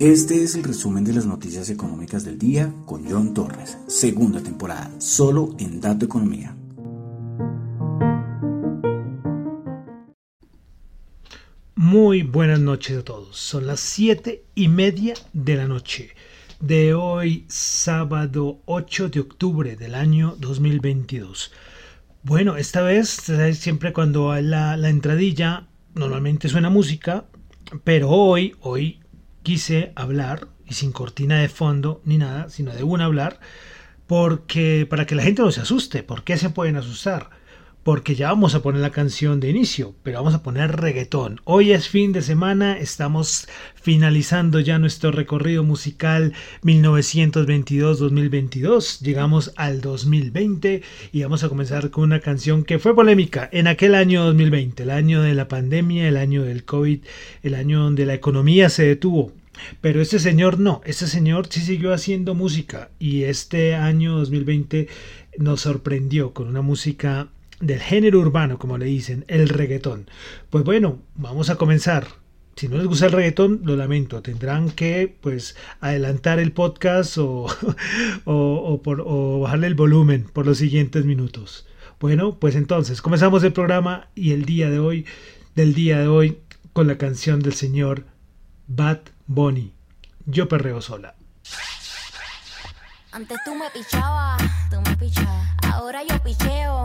Este es el resumen de las noticias económicas del día con John Torres, segunda temporada, solo en Dato Economía. Muy buenas noches a todos. Son las siete y media de la noche de hoy, sábado 8 de octubre del año 2022. Bueno, esta vez, siempre cuando hay la, la entradilla, normalmente suena música, pero hoy, hoy quise hablar, y sin cortina de fondo ni nada, sino de un hablar, porque para que la gente no se asuste, ¿por qué se pueden asustar? Porque ya vamos a poner la canción de inicio, pero vamos a poner reggaetón. Hoy es fin de semana, estamos finalizando ya nuestro recorrido musical 1922-2022. Llegamos al 2020 y vamos a comenzar con una canción que fue polémica en aquel año 2020, el año de la pandemia, el año del COVID, el año donde la economía se detuvo. Pero este señor no, este señor sí siguió haciendo música y este año 2020 nos sorprendió con una música del género urbano, como le dicen, el reggaetón. Pues bueno, vamos a comenzar. Si no les gusta el reggaetón, lo lamento. Tendrán que pues adelantar el podcast o, o, bajarle el volumen por los siguientes minutos. Bueno, pues entonces comenzamos el programa y el día de hoy, del día de hoy, con la canción del señor Bad Bunny. Yo perreo sola. Antes tú me pichabas, tú me pichabas. Ahora yo picheo.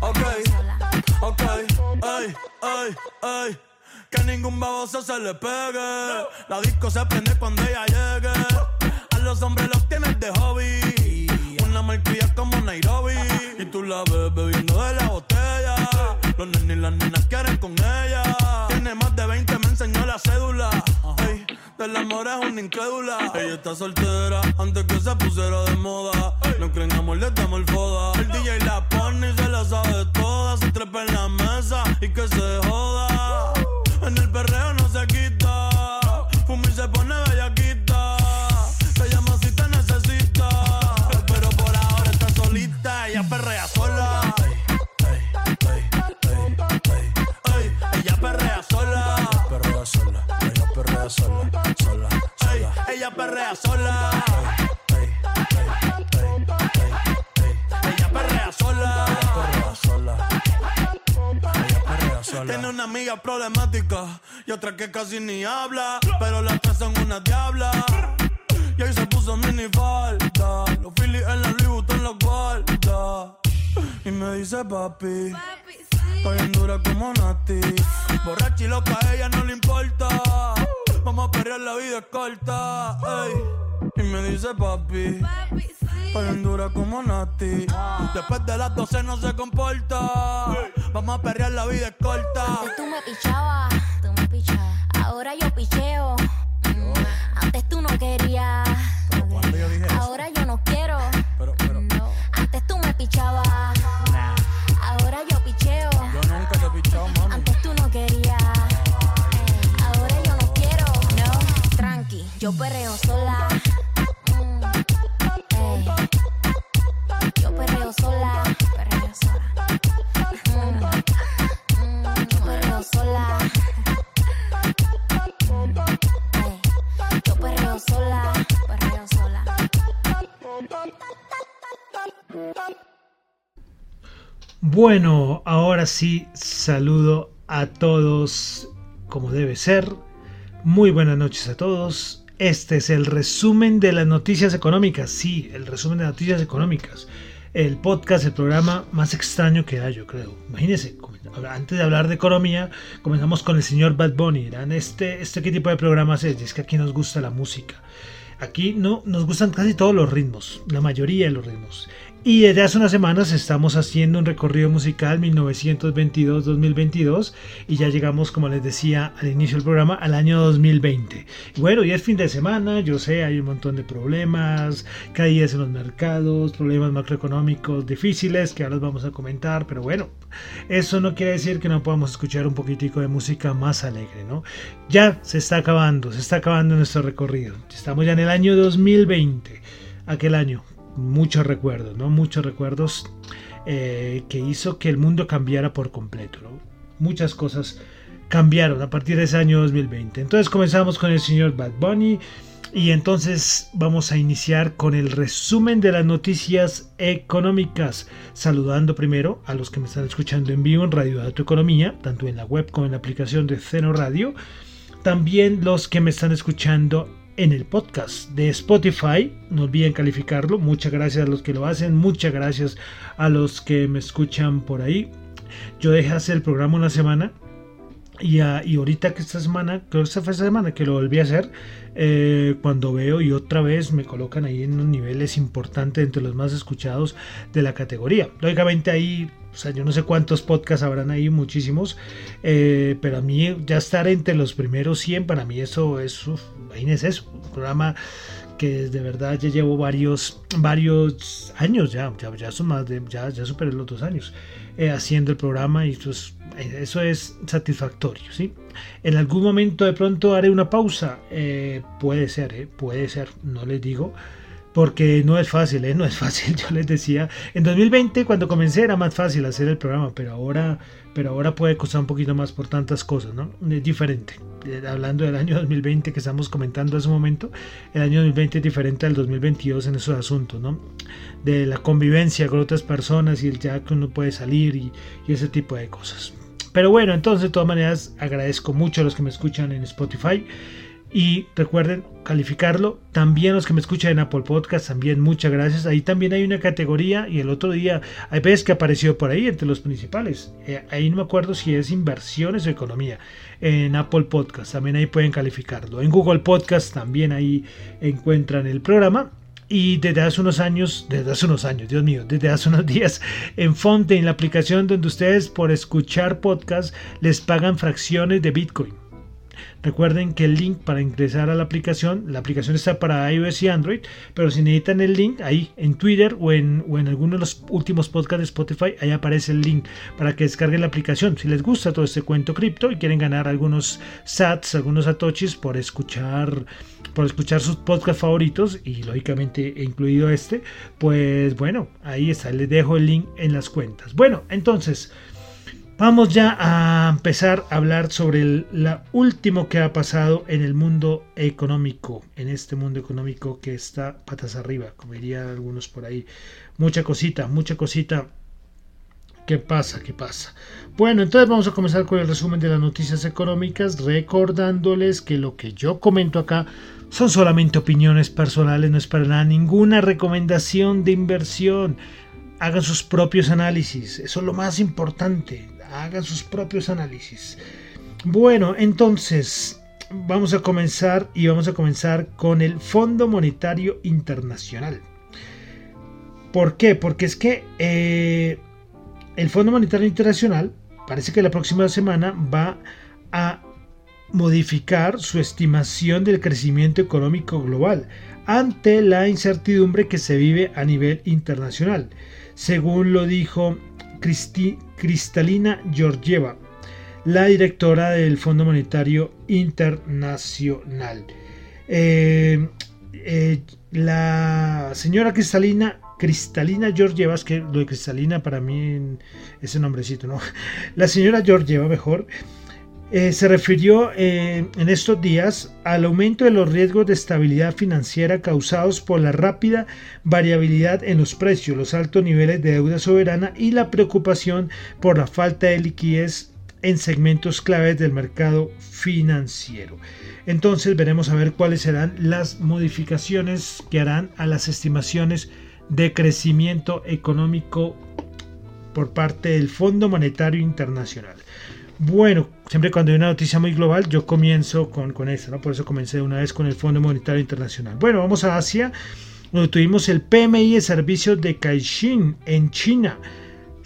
Ok, ok, ay, ay, ay. Que ningún baboso se le pegue. La disco se prende cuando ella llegue. A los hombres los tienes de hobby. Una marquilla como Nairobi. Y tú la ves bebiendo de la botella. Los nenes y las nenas quieren con ella. Tiene más de 20, me enseñó la cédula. Ey, del amor es una incrédula. Ella está soltera antes que se pusiera de moda. No creen amor, le damos el foda. El DJ la pone y se la sabe toda. Se trepa en la mesa y que se joda. En el perreo no se quita. Fuma y se pone bellaquita. Se llama si te necesita. Pero por ahora está solita. Ella perrea sola. Ella perrea sola. Sola. Ella perrea sola. Sola. Ella perrea sola. Sola. Tiene una amiga problemática y otra que casi ni habla. Pero las tres son una diabla. Y ahí se puso mini falta. Los Phillies en la Louis Vuitton los guarda. Y me dice papi. Estoy en dura como Nati. Borracha y loca, a ella no le importa. Vamos a perrear, la vida es corta. ey. Y me dice papi. Dura como Nati. Después de las 12 no se comporta. Vamos a perrear, la vida es corta. Antes tú me pichabas, tú me pichabas. Ahora yo picheo. Mm, Antes tú no querías. yo dije eso? Ahora yo no quiero. Pero, pero, No. Antes tú me pichabas. Ahora yo picheo. yo nunca te he pichado, mami. Antes tú no querías. Ahora yo no quiero. No, tranqui, yo perreo sola. Bueno, ahora sí saludo a todos como debe ser. Muy buenas noches a todos. Este es el resumen de las noticias económicas. Sí, el resumen de noticias económicas. El podcast, el programa más extraño que hay, yo creo. Imagínense, antes de hablar de economía, comenzamos con el señor Bad Bunny. ¿este, este qué tipo de programas es? Y es que aquí nos gusta la música. Aquí no nos gustan casi todos los ritmos, la mayoría de los ritmos. Y desde hace unas semanas estamos haciendo un recorrido musical 1922-2022 y ya llegamos, como les decía al inicio del programa, al año 2020. Y bueno, ya es fin de semana, yo sé, hay un montón de problemas, caídas en los mercados, problemas macroeconómicos difíciles que ahora los vamos a comentar, pero bueno, eso no quiere decir que no podamos escuchar un poquitico de música más alegre, ¿no? Ya se está acabando, se está acabando nuestro recorrido. Estamos ya en el año 2020, aquel año muchos recuerdos, ¿no? Muchos recuerdos eh, que hizo que el mundo cambiara por completo, Muchas cosas cambiaron a partir de ese año 2020. Entonces comenzamos con el señor Bad Bunny y entonces vamos a iniciar con el resumen de las noticias económicas, saludando primero a los que me están escuchando en vivo en Radio Dato Economía, tanto en la web como en la aplicación de Ceno Radio, también los que me están escuchando en el podcast de Spotify. No olviden calificarlo. Muchas gracias a los que lo hacen. Muchas gracias a los que me escuchan por ahí. Yo dejé hacer el programa una semana. Y, y ahorita que esta semana, creo que esta fue esta semana que lo volví a hacer, eh, cuando veo y otra vez me colocan ahí en unos niveles importantes entre los más escuchados de la categoría. Lógicamente ahí o sea, yo no sé cuántos podcasts habrán ahí, muchísimos. Eh, pero a mí ya estar entre los primeros 100, para mí eso es, uf, es eso. Un programa que de verdad ya llevo varios, varios años ya, ya, son más ya, ya superé los dos años eh, haciendo el programa y eso es, eso es satisfactorio, ¿sí? En algún momento de pronto haré una pausa, eh, puede ser, puede ser, no les digo porque no es fácil, ¿eh? no es fácil. Yo les decía, en 2020 cuando comencé era más fácil hacer el programa, pero ahora, pero ahora puede costar un poquito más por tantas cosas, ¿no? Es diferente. Eh, hablando del año 2020 que estamos comentando hace un momento, el año 2020 es diferente al 2022 en esos asuntos, ¿no? De la convivencia con otras personas y el ya que uno puede salir y, y ese tipo de cosas. Pero bueno, entonces de todas maneras agradezco mucho a los que me escuchan en Spotify. Y recuerden calificarlo. También los que me escuchan en Apple Podcast, también muchas gracias. Ahí también hay una categoría y el otro día hay veces que apareció por ahí entre los principales. Eh, ahí no me acuerdo si es inversiones o economía. En Apple Podcast también ahí pueden calificarlo. En Google Podcast también ahí encuentran el programa. Y desde hace unos años, desde hace unos años, Dios mío, desde hace unos días, en Fonte, en la aplicación donde ustedes por escuchar podcast les pagan fracciones de Bitcoin. Recuerden que el link para ingresar a la aplicación, la aplicación está para iOS y Android, pero si necesitan el link ahí en Twitter o en, alguno de los últimos podcasts de Spotify, ahí aparece el link para que descarguen la aplicación. Si les gusta todo este cuento cripto y quieren ganar algunos sats, algunos satoshis por escuchar por escuchar sus podcasts favoritos y lógicamente incluido este, pues bueno, ahí está, les dejo el link en las cuentas. Bueno, entonces, Vamos ya a empezar a hablar sobre lo último que ha pasado en el mundo económico, en este mundo económico que está patas arriba, como dirían algunos por ahí. Mucha cosita, mucha cosita. ¿Qué pasa? ¿Qué pasa? Bueno, entonces vamos a comenzar con el resumen de las noticias económicas, recordándoles que lo que yo comento acá son solamente opiniones personales, no es para nada ninguna recomendación de inversión hagan sus propios análisis. Eso es lo más importante hagan sus propios análisis. Bueno, entonces vamos a comenzar y vamos a comenzar con el Fondo Monetario Internacional. ¿Por qué? Porque es que eh, el Fondo Monetario Internacional parece que la próxima semana va a modificar su estimación del crecimiento económico global ante la incertidumbre que se vive a nivel internacional, según lo dijo Cristalina Georgieva, la directora del Fondo Monetario Internacional. Eh, eh, la señora Cristalina Cristalina Georgieva, es que lo de Cristalina para mí ese nombrecito, ¿no? La señora Georgieva, mejor, eh, se refirió eh, en estos días al aumento de los riesgos de estabilidad financiera causados por la rápida variabilidad en los precios, los altos niveles de deuda soberana y la preocupación por la falta de liquidez en segmentos claves del mercado financiero. Entonces veremos a ver cuáles serán las modificaciones que harán a las estimaciones de crecimiento económico por parte del Fondo Monetario Internacional. Bueno, siempre cuando hay una noticia muy global, yo comienzo con, con esta, ¿no? Por eso comencé una vez con el Fondo Monetario Internacional. Bueno, vamos a Asia. Bueno, tuvimos el PMI de servicios de Caixin en China.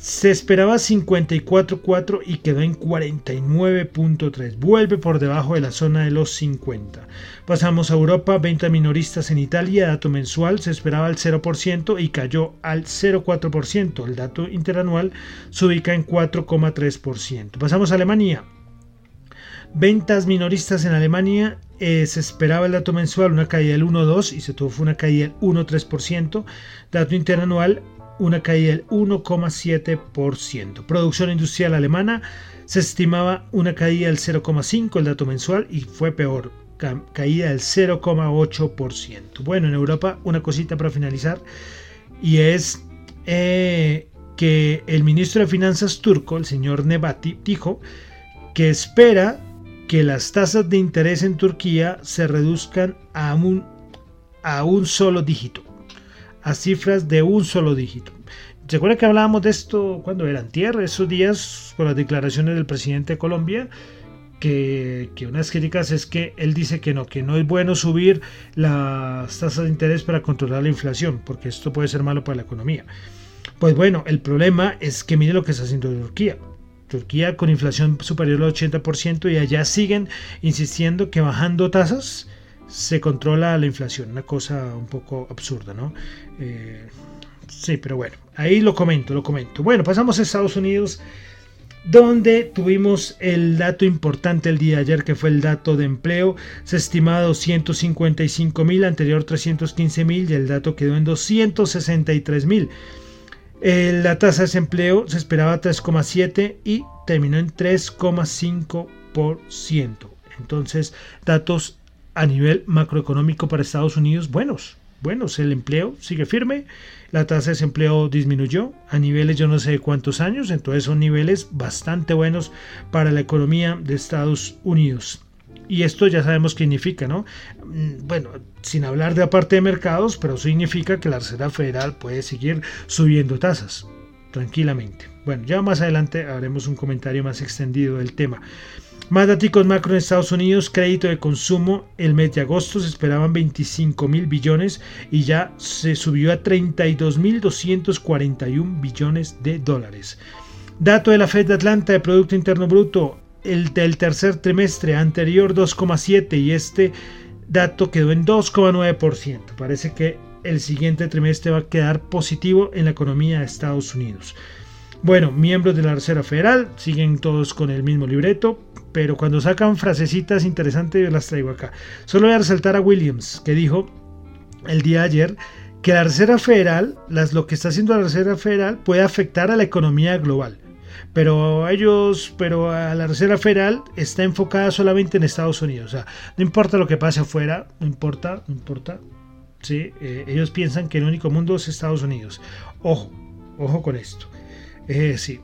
Se esperaba 54.4 y quedó en 49.3. Vuelve por debajo de la zona de los 50. Pasamos a Europa, venta minoristas en Italia, dato mensual se esperaba al 0% y cayó al 0,4%. El dato interanual se ubica en 4,3%. Pasamos a Alemania. Ventas minoristas en Alemania eh, se esperaba el dato mensual una caída del 1,2 y se tuvo una caída del 1,3%. Dato interanual una caída del 1,7%. Producción industrial alemana se estimaba una caída del 0,5 el dato mensual y fue peor, caída del 0,8%. Bueno, en Europa una cosita para finalizar y es eh, que el ministro de Finanzas turco, el señor Nebati, dijo que espera que las tasas de interés en Turquía se reduzcan a un, a un solo dígito, a cifras de un solo dígito. ¿Se acuerda que hablábamos de esto cuando eran tierra, esos días, con las declaraciones del presidente de Colombia? Que, que, unas críticas es que él dice que no, que no es bueno subir las tasas de interés para controlar la inflación, porque esto puede ser malo para la economía. Pues bueno, el problema es que mire lo que está haciendo Turquía. Turquía con inflación superior al 80% y allá siguen insistiendo que bajando tasas se controla la inflación. Una cosa un poco absurda, ¿no? Eh, sí, pero bueno, ahí lo comento, lo comento. Bueno, pasamos a Estados Unidos donde tuvimos el dato importante el día de ayer, que fue el dato de empleo. Se estimaba 255 mil, anterior 315 mil, y el dato quedó en 263 mil. Eh, la tasa de desempleo se esperaba 3,7 y terminó en 3,5%. Entonces, datos a nivel macroeconómico para Estados Unidos buenos. Buenos, el empleo sigue firme, la tasa de desempleo disminuyó a niveles yo no sé cuántos años, entonces son niveles bastante buenos para la economía de Estados Unidos. Y esto ya sabemos qué significa, ¿no? Mm, bueno, sin hablar de aparte de mercados, pero significa que la Reserva Federal puede seguir subiendo tasas tranquilamente. Bueno, ya más adelante haremos un comentario más extendido del tema. Más datos macro en Estados Unidos, crédito de consumo el mes de agosto se esperaban 25 mil billones y ya se subió a 32 mil 241 billones de dólares. Dato de la Fed de Atlanta de Producto Interno Bruto, el del tercer trimestre anterior 2,7 y este dato quedó en 2,9%. Parece que el siguiente trimestre va a quedar positivo en la economía de Estados Unidos. Bueno, miembros de la Reserva Federal siguen todos con el mismo libreto, pero cuando sacan frasecitas interesantes yo las traigo acá. Solo voy a resaltar a Williams, que dijo el día de ayer que la Reserva Federal, lo que está haciendo la Reserva Federal puede afectar a la economía global pero ellos, pero a la Reserva Federal está enfocada solamente en Estados Unidos. O sea, no importa lo que pase afuera, no importa, no importa. ¿sí? Eh, ellos piensan que el único mundo es Estados Unidos. Ojo, ojo con esto. Eh, sí.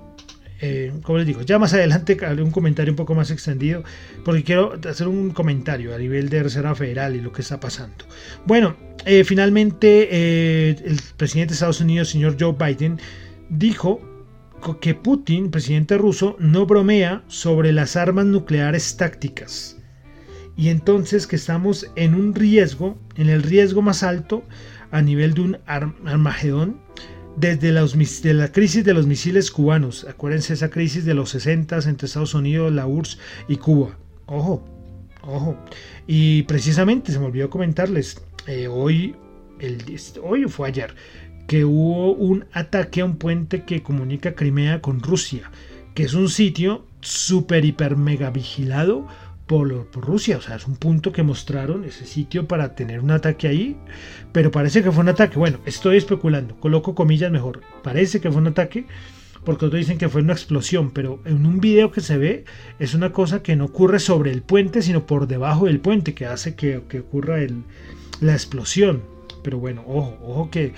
Eh, como les digo, ya más adelante haré un comentario un poco más extendido, porque quiero hacer un comentario a nivel de Reserva Federal y lo que está pasando. Bueno, finalmente el presidente de Estados Unidos, señor Joe Biden, dijo que Putin, presidente ruso, no bromea sobre las armas nucleares tácticas. Y entonces que estamos en un riesgo, en el riesgo más alto a nivel de un armagedón desde la crisis de los misiles cubanos. Acuérdense esa crisis de los 60 entre Estados Unidos, la URSS y Cuba. Ojo, ojo. Y precisamente se me olvidó comentarles, eh, hoy, el, hoy fue ayer, que hubo un ataque a un puente que comunica Crimea con Rusia, que es un sitio súper, hiper, mega vigilado por, por, Rusia. O sea, es un punto que mostraron ese sitio para tener un ataque ahí, pero parece que fue un ataque. Bueno, estoy especulando, coloco comillas mejor. Parece que fue un ataque. Porque otros dicen que fue una explosión, pero en un video que se ve es una cosa que no ocurre sobre el puente, sino por debajo del puente, que hace que, ocurra el, la explosión. Pero bueno, ojo, ojo que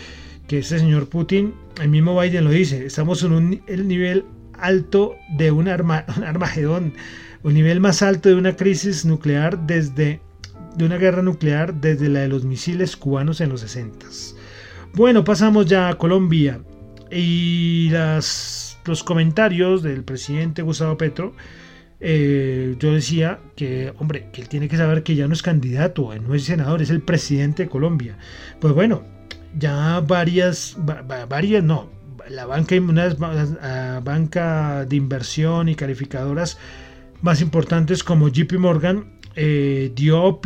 que este señor Putin, el mismo Biden lo dice, estamos en un el nivel alto de un, arma, un armagedón, un nivel más alto de una crisis nuclear desde de una guerra nuclear desde la de los misiles cubanos en los 60. Bueno, pasamos ya a Colombia y las, los comentarios del presidente Gustavo Petro. Eh, yo decía que, hombre, que él tiene que saber que ya no es candidato, no es senador, es el presidente de Colombia. Pues bueno, ya varias, varias, no, la banca, una banca de inversión y calificadoras más importantes como JP Morgan eh, dio,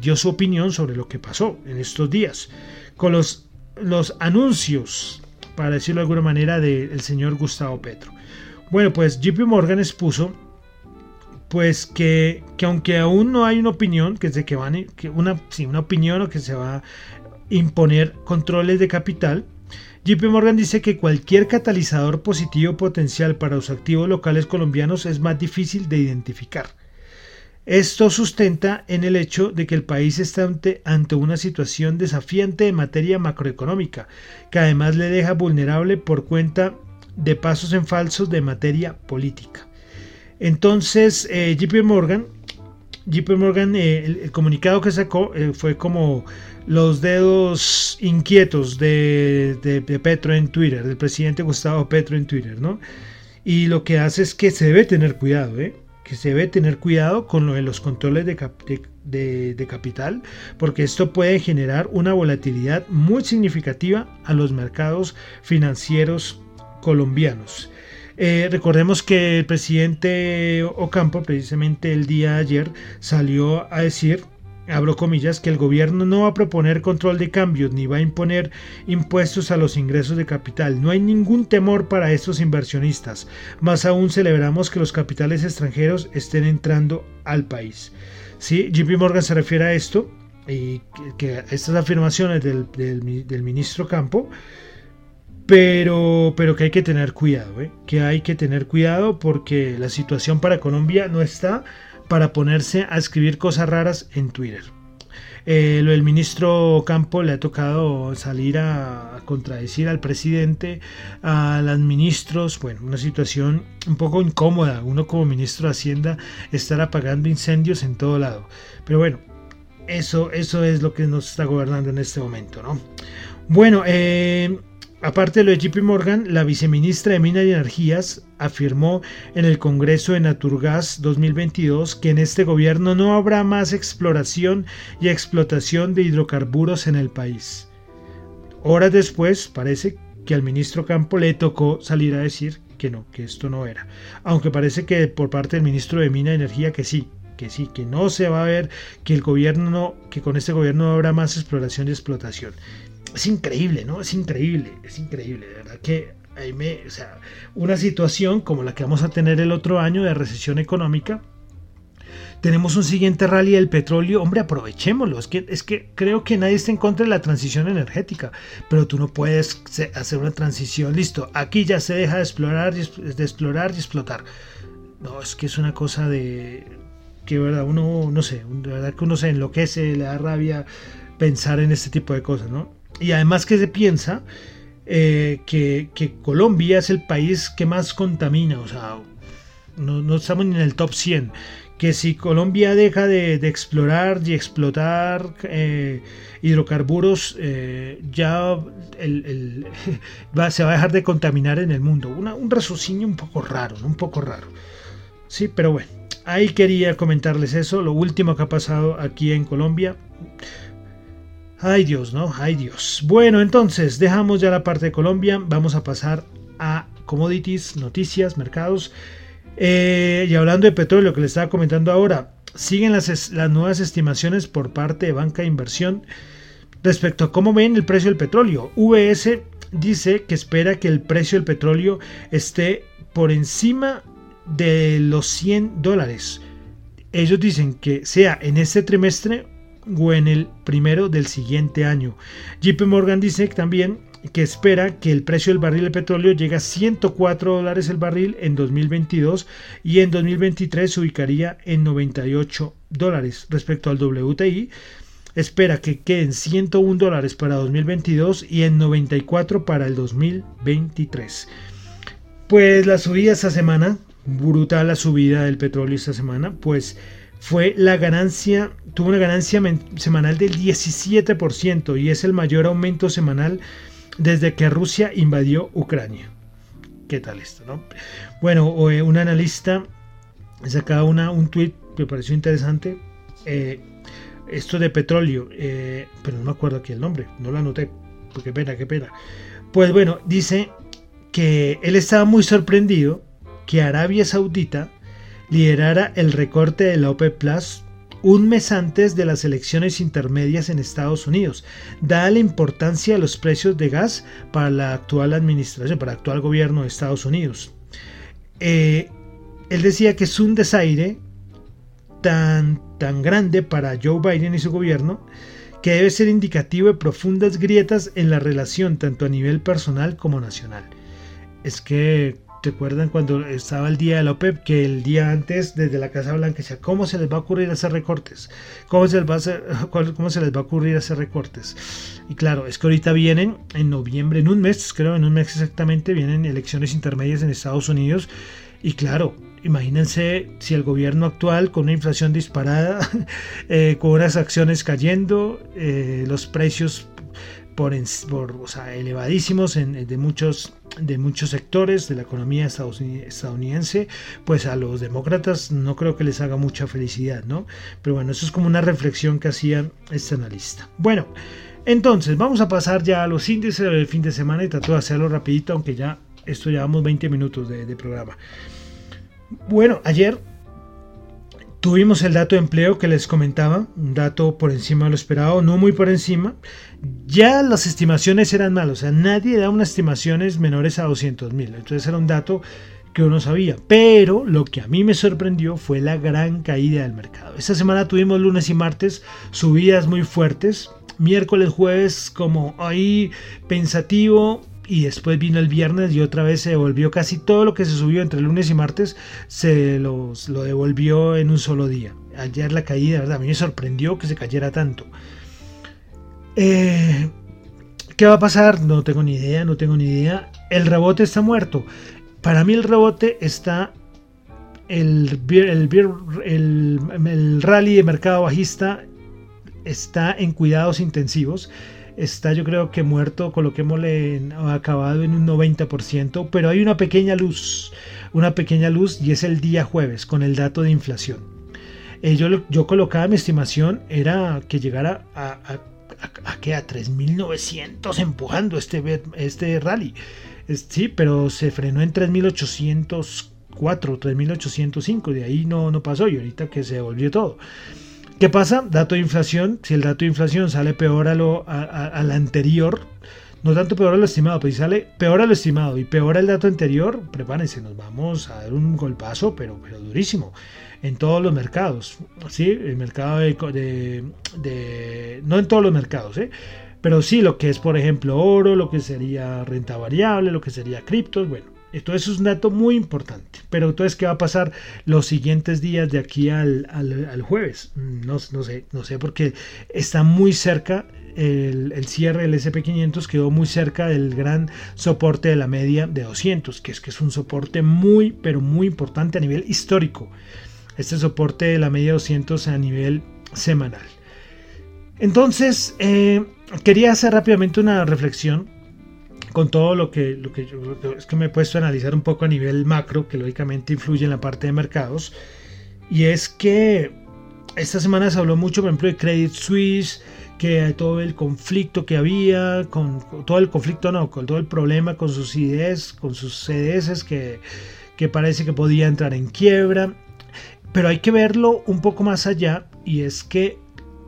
dio su opinión sobre lo que pasó en estos días con los, los anuncios, para decirlo de alguna manera, del señor Gustavo Petro. Bueno, pues JP Morgan expuso pues que, aunque aún no hay una opinión, que, de que van, que una, sí, una opinión o que se va a imponer controles de capital, JP Morgan dice que cualquier catalizador positivo potencial para los activos locales colombianos es más difícil de identificar. Esto sustenta en el hecho de que el país está ante, una situación desafiante en materia macroeconómica, que además le deja vulnerable por cuenta de pasos en falsos de materia política. Entonces, eh, JP Morgan, JP Morgan, eh, el, comunicado que sacó eh, fue como los dedos inquietos de, de, Petro en Twitter, del presidente Gustavo Petro en Twitter, ¿no? Y lo que hace es que se debe tener cuidado, ¿eh? que se debe tener cuidado con lo de los controles de, de, capital, porque esto puede generar una volatilidad muy significativa a los mercados financieros colombianos. Eh, recordemos que el presidente Ocampo, precisamente el día de ayer, salió a decir abro comillas, que el gobierno no va a proponer control de cambios ni va a imponer impuestos a los ingresos de capital. No hay ningún temor para estos inversionistas. Más aún celebramos que los capitales extranjeros estén entrando al país. Sí, JP Morgan se refiere a esto y que, estas afirmaciones del, del, ministro Campo. Pero, pero, que hay que tener cuidado, ¿eh? que hay que tener cuidado porque la situación para Colombia no está para ponerse a escribir cosas raras en Twitter. Eh, lo del ministro Campo le ha tocado salir a, contradecir al presidente, a los ministros, bueno, una situación un poco incómoda, uno como ministro de Hacienda estar apagando incendios en todo lado. Pero bueno, eso, eso es lo que nos está gobernando en este momento, ¿no? Bueno, eh, Aparte de lo de JP Morgan, la viceministra de Minas y Energías afirmó en el Congreso de Naturgas 2022 que en este gobierno no habrá más exploración y explotación de hidrocarburos en el país. Horas después, parece que al ministro Campo le tocó salir a decir que no, que esto no era. Aunque parece que por parte del ministro de Minas y Energía que sí, que sí, que no se va a ver, que el gobierno no, que con este gobierno no habrá más exploración y explotación es increíble, ¿no? Es increíble, es increíble, de verdad que ahí me, o sea, una situación como la que vamos a tener el otro año de recesión económica. Tenemos un siguiente rally del petróleo, hombre, aprovechémoslo. Es que, es que creo que nadie está en contra de la transición energética, pero tú no puedes hacer una transición, listo, aquí ya se deja de explorar, de explorar y explotar. No, es que es una cosa de que, verdad, uno, no sé, de verdad que uno se enloquece, le da rabia pensar en este tipo de cosas, ¿no? Y además que se piensa eh, que, Colombia es el país que más contamina, o sea, no, estamos en el top 100. Que si Colombia deja de, explorar y explotar eh, hidrocarburos, eh, ya se va a dejar de contaminar en el mundo. un raciocinio un poco raro, un poco raro. Sí, pero bueno, ahí quería comentarles eso, lo último que ha pasado aquí en Colombia. Ay Dios, ¿no? Ay Dios. Bueno, entonces dejamos ya la parte de Colombia, vamos a pasar a commodities, noticias, mercados. Eh, y hablando de petróleo, que les estaba comentando ahora, siguen las, las nuevas estimaciones por parte de Banca de Inversión respecto a cómo ven el precio del petróleo. VS dice que espera que el precio del petróleo esté por encima de los 100 dólares. Ellos dicen que sea en este trimestre o en el primero del siguiente año. JP Morgan dice también que espera que el precio del barril de petróleo llegue a 104 dólares el barril en 2022 y en 2023 se ubicaría en 98 dólares respecto al WTI. Espera que queden 101 dólares para 2022 y en 94 para el 2023. Pues la subida esta semana, brutal la subida del petróleo esta semana, pues fue la ganancia, tuvo una ganancia semanal del 17% y es el mayor aumento semanal desde que Rusia invadió Ucrania. ¿Qué tal esto, no? Bueno, eh, un analista sacaba una, un tweet que me pareció interesante. Eh, esto de petróleo, eh, pero no me acuerdo aquí el nombre, no lo anoté, qué pena, qué pena. Pues bueno, dice que él estaba muy sorprendido que Arabia Saudita liderara el recorte de la OPEP Plus un mes antes de las elecciones intermedias en Estados Unidos, dada la importancia de los precios de gas para la actual administración, para el actual gobierno de Estados Unidos. Eh, él decía que es un desaire tan, tan grande para Joe Biden y su gobierno que debe ser indicativo de profundas grietas en la relación tanto a nivel personal como nacional. Es que ¿Te acuerdan cuando estaba el día de la OPEP? Que el día antes, desde la Casa Blanca, decía, ¿cómo se les va a ocurrir hacer recortes? ¿Cómo se, les va a hacer, ¿Cómo se les va a ocurrir hacer recortes? Y claro, es que ahorita vienen, en noviembre, en un mes, creo, en un mes exactamente, vienen elecciones intermedias en Estados Unidos. Y claro, imagínense si el gobierno actual, con una inflación disparada, eh, con unas acciones cayendo, eh, los precios por, o sea, elevadísimos en, de, muchos, de muchos sectores de la economía estadounidense, pues a los demócratas no creo que les haga mucha felicidad, ¿no? Pero bueno, eso es como una reflexión que hacía este analista. Bueno, entonces vamos a pasar ya a los índices del fin de semana y trato de hacerlo rapidito, aunque ya esto llevamos 20 minutos de programa. Bueno, ayer Tuvimos el dato de empleo que les comentaba, un dato por encima de lo esperado, no muy por encima. Ya las estimaciones eran malas, o sea, nadie da unas estimaciones menores a 200 mil. Entonces era un dato que uno sabía. Pero lo que a mí me sorprendió fue la gran caída del mercado. Esta semana tuvimos lunes y martes subidas muy fuertes. Miércoles, jueves, como ahí pensativo, y después vino el viernes y otra vez se devolvió casi todo lo que se subió entre lunes y martes, se los, lo devolvió en un solo día. Ayer la caída, ¿verdad? A mí me sorprendió que se cayera tanto. Eh, ¿Qué va a pasar? No tengo ni idea, no tengo ni idea. El rebote está muerto. Para mí el rebote está el, el, el, rally de mercado bajista está en cuidados intensivos está yo creo que muerto, coloquémosle acabado en un 90%, pero hay una pequeña luz, una pequeña luz y es el día jueves con el dato de inflación. Eh, yo, yo colocaba mi estimación era que llegara a, a, a, a, 3.900 empujando este, este rally. sí, pero se frenó en 3.804, 3.805, de ahí no, no pasó y ahorita que se volvió todo. ¿Qué pasa? Dato de inflación. Si el dato de inflación sale peor a lo al anterior, no tanto peor a lo estimado, pero si sale peor a lo estimado y peor al dato anterior, prepárense, nos vamos a dar un golpazo, pero, pero durísimo, en todos los mercados. ¿sí? El mercado de, de, No en todos los mercados, ¿eh? pero sí lo que es, por ejemplo, oro, lo que sería renta variable, lo que sería criptos, bueno. Esto es un dato muy importante. Pero entonces, ¿qué va a pasar los siguientes días de aquí al, jueves? No, no, sé, no sé, porque está muy cerca. El, cierre del SP500 quedó muy cerca del gran soporte de la media de 200, que es que es un soporte muy, pero muy importante a nivel histórico. Este soporte de la media 200 a nivel semanal. Entonces, eh, quería hacer rápidamente una reflexión con todo lo que, lo que es que me he puesto a analizar un poco a nivel macro, que lógicamente influye en la parte de mercados, y es que esta semana se habló mucho, por ejemplo, de Credit Suisse, que todo el conflicto que había, con, todo el conflicto no, con todo el problema con sus CDS, con sus CDS que, que parece que podía entrar en quiebra, pero hay que verlo un poco más allá, y es que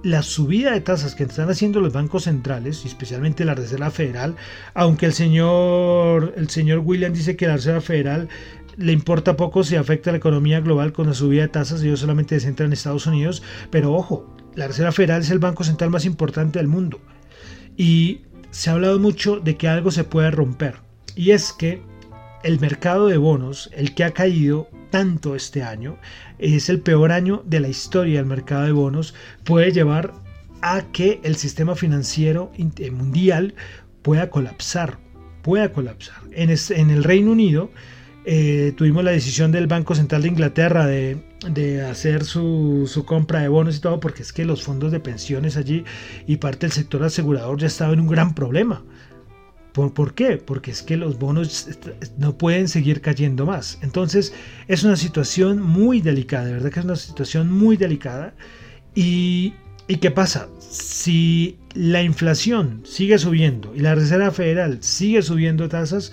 la subida de tasas que están haciendo los bancos centrales, especialmente la Reserva Federal, aunque el señor, el señor William dice que la Reserva Federal le importa poco si afecta a la economía global con la subida de tasas, ellos solamente se centran en Estados Unidos, pero ojo, la Reserva Federal es el banco central más importante del mundo. Y se ha hablado mucho de que algo se puede romper. Y es que el mercado de bonos, el que ha caído tanto este año, es el peor año de la historia del mercado de bonos, puede llevar a que el sistema financiero eh, mundial pueda colapsar, pueda colapsar. En, el Reino Unido eh, tuvimos la decisión del Banco Central de Inglaterra de, hacer su, su, compra de bonos y todo, porque es que los fondos de pensiones allí y parte del sector asegurador ya estaba en un gran problema. ¿Por, qué? Porque es que los bonos no pueden seguir cayendo más. Entonces es una situación muy delicada, de verdad que es una situación muy delicada. Y, ¿Y qué pasa? Si la inflación sigue subiendo y la Reserva Federal sigue subiendo tasas,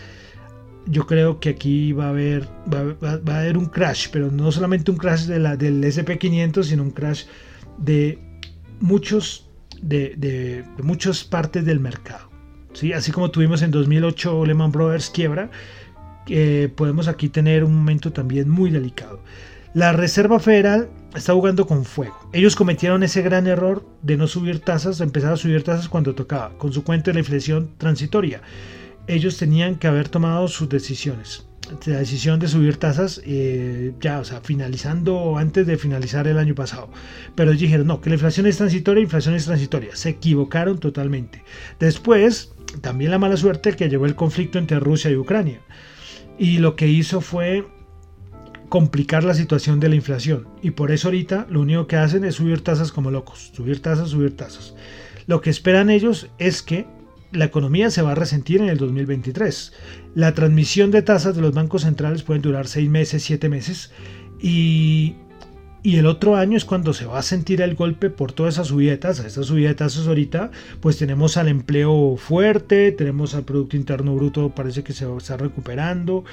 yo creo que aquí va a haber, va, a haber un crash, pero no solamente un crash del SP500, sino un crash de muchos de, de, muchas partes del mercado. ¿Sí? Así como tuvimos en 2008 Lehman Brothers quiebra, eh, podemos aquí tener un momento también muy delicado. La Reserva Federal está jugando con fuego. Ellos cometieron ese gran error de no subir tasas, empezar a subir tasas cuando tocaba, con su cuento de la inflación transitoria. Ellos tenían que haber tomado sus decisiones. La decisión de subir tasas eh, ya, o sea, finalizando antes de finalizar el año pasado. Pero dijeron, no, que la inflación es transitoria, inflación es transitoria. Se equivocaron totalmente. Después, también la mala suerte que llegó el conflicto entre Rusia y Ucrania. Y lo que hizo fue complicar la situación de la inflación. Y por eso ahorita lo único que hacen es subir tasas como locos. Subir tasas, subir tasas. Lo que esperan ellos es que la economía se va a resentir en el 2023. La transmisión de tasas de los bancos centrales puede durar seis meses, siete meses. Y, y, el otro año es cuando se va a sentir el golpe por toda esa subida de tasas. Esta subida de tasas ahorita, pues tenemos al empleo fuerte, tenemos al Producto Interno Bruto, parece que se está recuperando.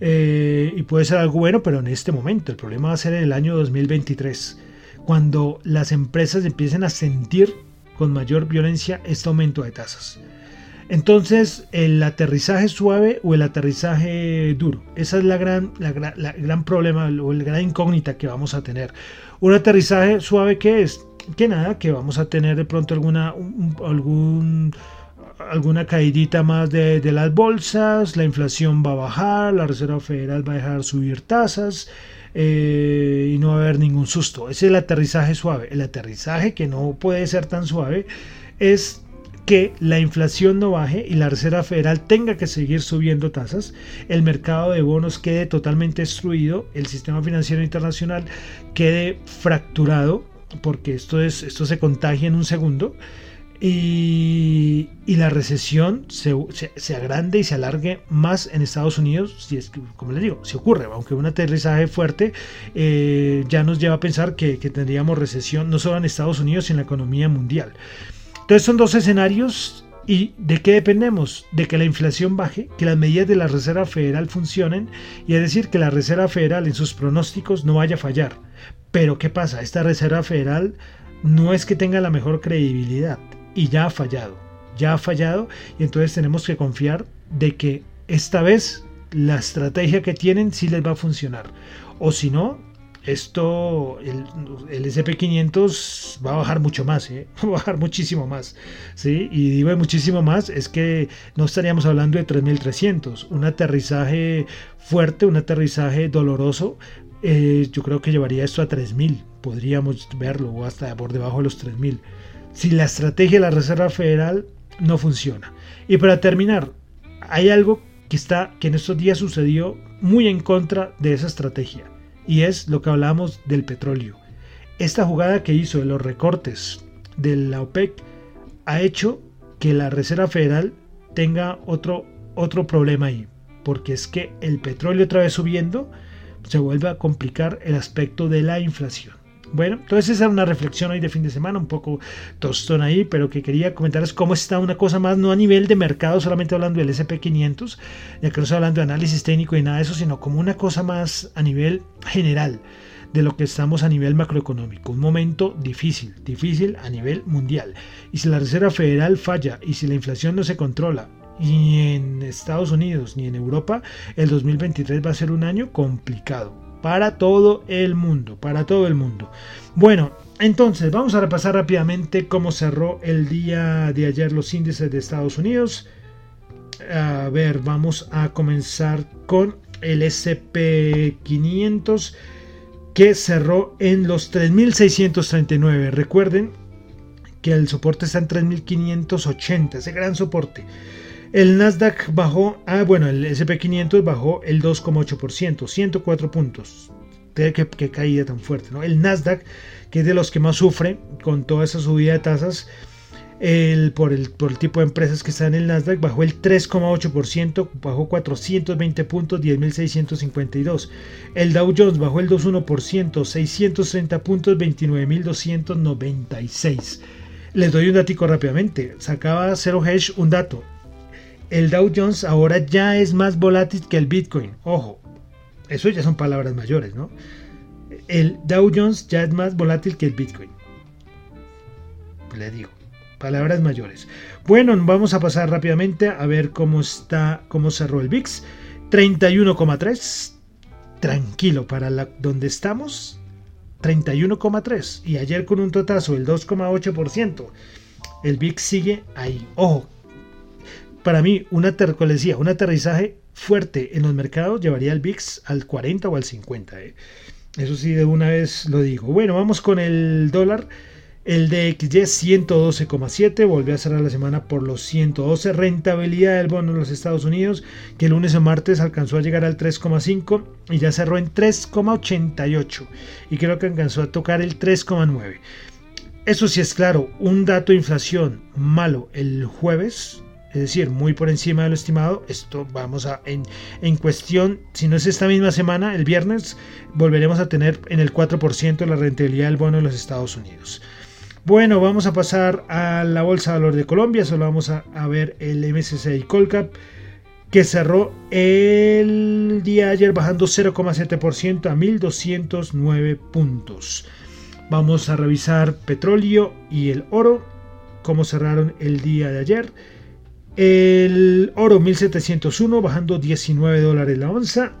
Eh, y puede ser algo bueno, pero en este momento el problema va a ser en el año 2023, cuando las empresas empiecen a sentir con mayor violencia este aumento de tasas. Entonces, el aterrizaje suave o el aterrizaje duro, esa es la gran, la, gran problema o la gran incógnita que vamos a tener. Un aterrizaje suave que es que nada, que vamos a tener de pronto alguna, algún alguna más de, las bolsas, la inflación va a bajar, la Reserva Federal va a dejar subir tasas eh, y no va a haber ningún susto. Ese es el aterrizaje suave. El aterrizaje que no puede ser tan suave es que la inflación no baje y la Reserva Federal tenga que seguir subiendo tasas, el mercado de bonos quede totalmente destruido, el sistema financiero internacional quede fracturado, porque esto, es, esto se contagia en un segundo, y, la recesión se, se, agrande y se alargue más en Estados Unidos, si es que, como les digo, si ocurre, aunque un aterrizaje fuerte eh, ya nos lleva a pensar que, tendríamos recesión no solo en Estados Unidos, sino en la economía mundial. Entonces son dos escenarios ¿Y de qué dependemos? De que la inflación baje, que las medidas de la Reserva Federal funcionen y es decir, que la Reserva Federal en sus pronósticos no vaya a fallar. Pero ¿qué pasa? Esta Reserva Federal no es que tenga la mejor credibilidad y ya ha fallado, ya ha fallado y entonces tenemos que confiar de que esta vez la estrategia que tienen sí les va a funcionar. O si no, esto, el, el SP500 va a bajar mucho más, ¿eh? va a bajar muchísimo más. ¿sí? Y digo muchísimo más, es que no estaríamos hablando de 3300. Un aterrizaje fuerte, un aterrizaje doloroso, eh, yo creo que llevaría esto a 3000. Podríamos verlo, o hasta por debajo de los 3000 si la estrategia de la Reserva Federal no funciona. Y para terminar, hay algo que está que en estos días sucedió muy en contra de esa estrategia y es lo que hablamos del petróleo. Esta jugada que hizo de los recortes de la OPEC ha hecho que la Reserva Federal tenga otro otro problema ahí, porque es que el petróleo otra vez subiendo se vuelve a complicar el aspecto de la inflación. Bueno, entonces esa era una reflexión hoy de fin de semana, un poco tostón ahí, pero que quería comentarles cómo está una cosa más, no a nivel de mercado, solamente hablando del SP500, ya que no estoy hablando de análisis técnico y nada de eso, sino como una cosa más a nivel general de lo que estamos a nivel macroeconómico. Un momento difícil, difícil a nivel mundial. Y si la Reserva Federal falla y si la inflación no se controla, ni en Estados Unidos ni en Europa, el 2023 va a ser un año complicado para todo el mundo, para todo el mundo. Bueno, entonces vamos a repasar rápidamente cómo cerró el día de ayer los índices de Estados Unidos. A ver, vamos a comenzar con el SP500 que cerró en los 3.639. Recuerden que el soporte está en 3.580, ese gran soporte. El Nasdaq bajó, ah bueno, el SP500 bajó el 2,8%, 104 puntos. Qué, qué, caída tan fuerte, ¿no? El Nasdaq, que es de los que más sufre con toda esa subida de tasas, El, por, el, tipo de empresas que están en el Nasdaq bajó el 3,8%, bajó 420 puntos, 10.652. El Dow Jones bajó el 2,1%, 630 puntos, 29.296. Les doy un datico rápidamente. Sacaba Zero Hedge un dato. El Dow Jones ahora ya es más volátil que el Bitcoin. Ojo, eso ya son palabras mayores, ¿no? El Dow Jones ya es más volátil que el Bitcoin. Le digo, palabras mayores. Bueno, vamos a pasar rápidamente a ver cómo está, cómo cerró el VIX. 31,3. Tranquilo, para la, donde estamos, 31,3. Y ayer con un totazo del 2,8%. El VIX sigue ahí. Ojo, para mí, una un aterrizaje fuerte en los mercados llevaría el VIX al 40 o al 50. ¿eh? Eso sí, de una vez lo digo. Bueno, vamos con el dólar. El DXY 112,7 volvió a cerrar la semana por los 112. Rentabilidad del bono de los Estados Unidos, que el lunes o martes alcanzó a llegar al 3,5 y ya cerró en 3,88. Y creo que alcanzó a tocar el 3,9. Eso sí es claro, un dato de inflación malo el jueves, es decir, muy por encima de lo estimado. Esto vamos a, en, en, cuestión, si no es esta misma semana, el viernes, volveremos a tener en el 4% la rentabilidad del bono de los Estados Unidos. Bueno, vamos a pasar a la Bolsa de Valor de Colombia. Solo vamos a, ver el MSCI Colcap que cerró el día ayer bajando 0,7% a 1.209 puntos. Vamos a revisar petróleo y el oro, cómo cerraron el día de ayer. El oro 1701 bajando 19 dólares la onza.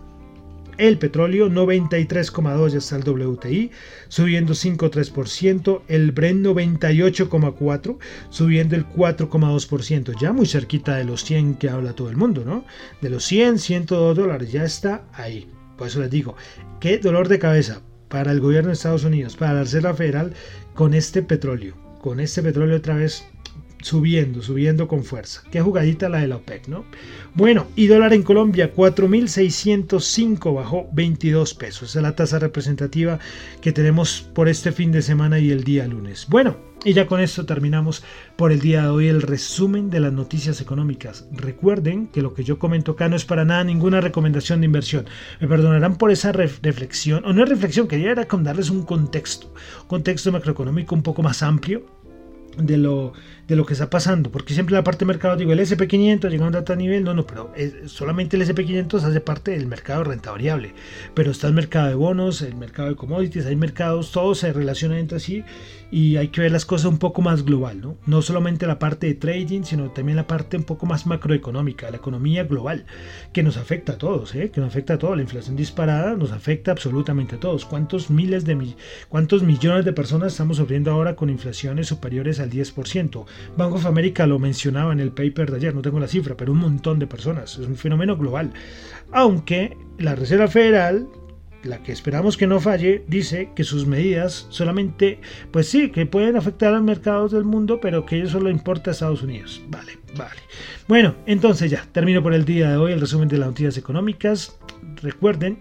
El petróleo 93,2 ya está el WTI, subiendo 5,3%. El Brent 98,4, subiendo el 4,2%. Ya muy cerquita de los 100 que habla todo el mundo, ¿no? De los 100, 102 dólares, ya está ahí. Por eso les digo, qué dolor de cabeza para el gobierno de Estados Unidos, para la Reserva Federal, con este petróleo. Con este petróleo otra vez subiendo, subiendo con fuerza. Qué jugadita la de la OPEC, ¿no? Bueno, y dólar en Colombia, 4.605 bajó 22 pesos. Esa es la tasa representativa que tenemos por este fin de semana y el día lunes. Bueno, y ya con esto terminamos por el día de hoy el resumen de las noticias económicas. Recuerden que lo que yo comento acá no es para nada ninguna recomendación de inversión. Me perdonarán por esa reflexión, o no es reflexión, quería era darles un contexto, un contexto macroeconómico un poco más amplio de lo, de lo que está pasando, porque siempre la parte de mercado, digo, el SP500 llegando a tal nivel, no, no, pero solamente el SP500 hace parte del mercado renta variable, pero está el mercado de bonos, el mercado de commodities, hay mercados, todos se relacionan entre sí y hay que ver las cosas un poco más global, ¿no? No solamente la parte de trading, sino también la parte un poco más macroeconómica, la economía global, que nos afecta a todos, ¿eh? Que nos afecta a todos, la inflación disparada nos afecta absolutamente a todos. ¿Cuántos miles de cuántos millones de personas estamos sufriendo ahora con inflaciones superiores al 10%? Bank of America lo mencionaba en el paper de ayer, no tengo la cifra, pero un montón de personas. Es un fenómeno global. Aunque la Reserva Federal, la que esperamos que no falle, dice que sus medidas solamente, pues sí, que pueden afectar a los mercados del mundo, pero que eso solo importa a Estados Unidos. Vale, vale. Bueno, entonces ya, termino por el día de hoy el resumen de las noticias económicas. Recuerden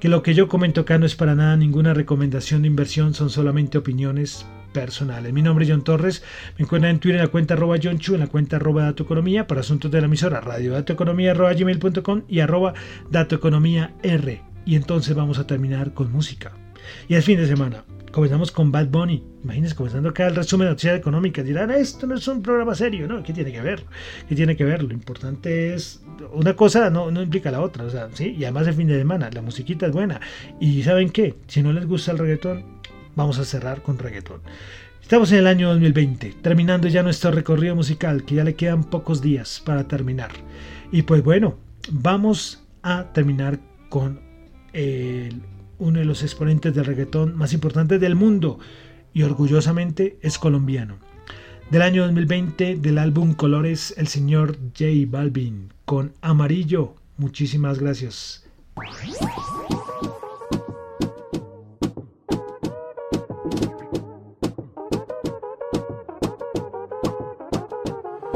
que lo que yo comento acá no es para nada ninguna recomendación de inversión, son solamente opiniones personales. Mi nombre es John Torres, me encuentran en Twitter en la cuenta arroba John Chu, en la cuenta arroba Dato Economía, para asuntos de la emisora radio Economía arroba gmail.com y arroba Dato Economía R. Y entonces vamos a terminar con música. Y el fin de semana. Comenzamos con Bad Bunny. Imagínense, comenzando acá el resumen de noticias económicas. Dirán, esto no es un programa serio, ¿no? ¿Qué tiene que ver? ¿Qué tiene que ver? Lo importante es. Una cosa no, no implica la otra, o sea, ¿sí? Y además el fin de semana, la musiquita es buena. Y ¿saben qué? Si no les gusta el reggaetón, vamos a cerrar con reggaetón. Estamos en el año 2020, terminando ya nuestro recorrido musical, que ya le quedan pocos días para terminar. Y pues bueno, vamos a terminar con uno de los exponentes del reggaetón más importantes del mundo y orgullosamente es colombiano. Del año 2020 del álbum Colores, el señor J Balvin con Amarillo. Muchísimas gracias.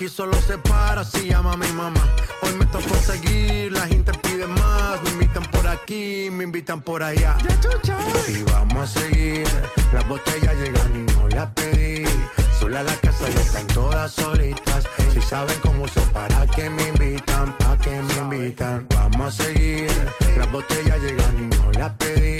Aquí solo se para si llama mi mamá. Hoy me tocó seguir, la gente pide más. Me invitan por aquí, me invitan por allá. Y vamos a seguir, las botellas llegan y no las pedí. Sola la casa ya están todas solitas. Si saben cómo uso, para que me invitan, pa' que me invitan. Vamos a seguir, las botellas llegan y no las pedí.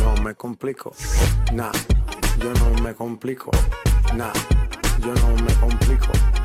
No me complico. Nah, yo no me complico. Nah, yo no me complico.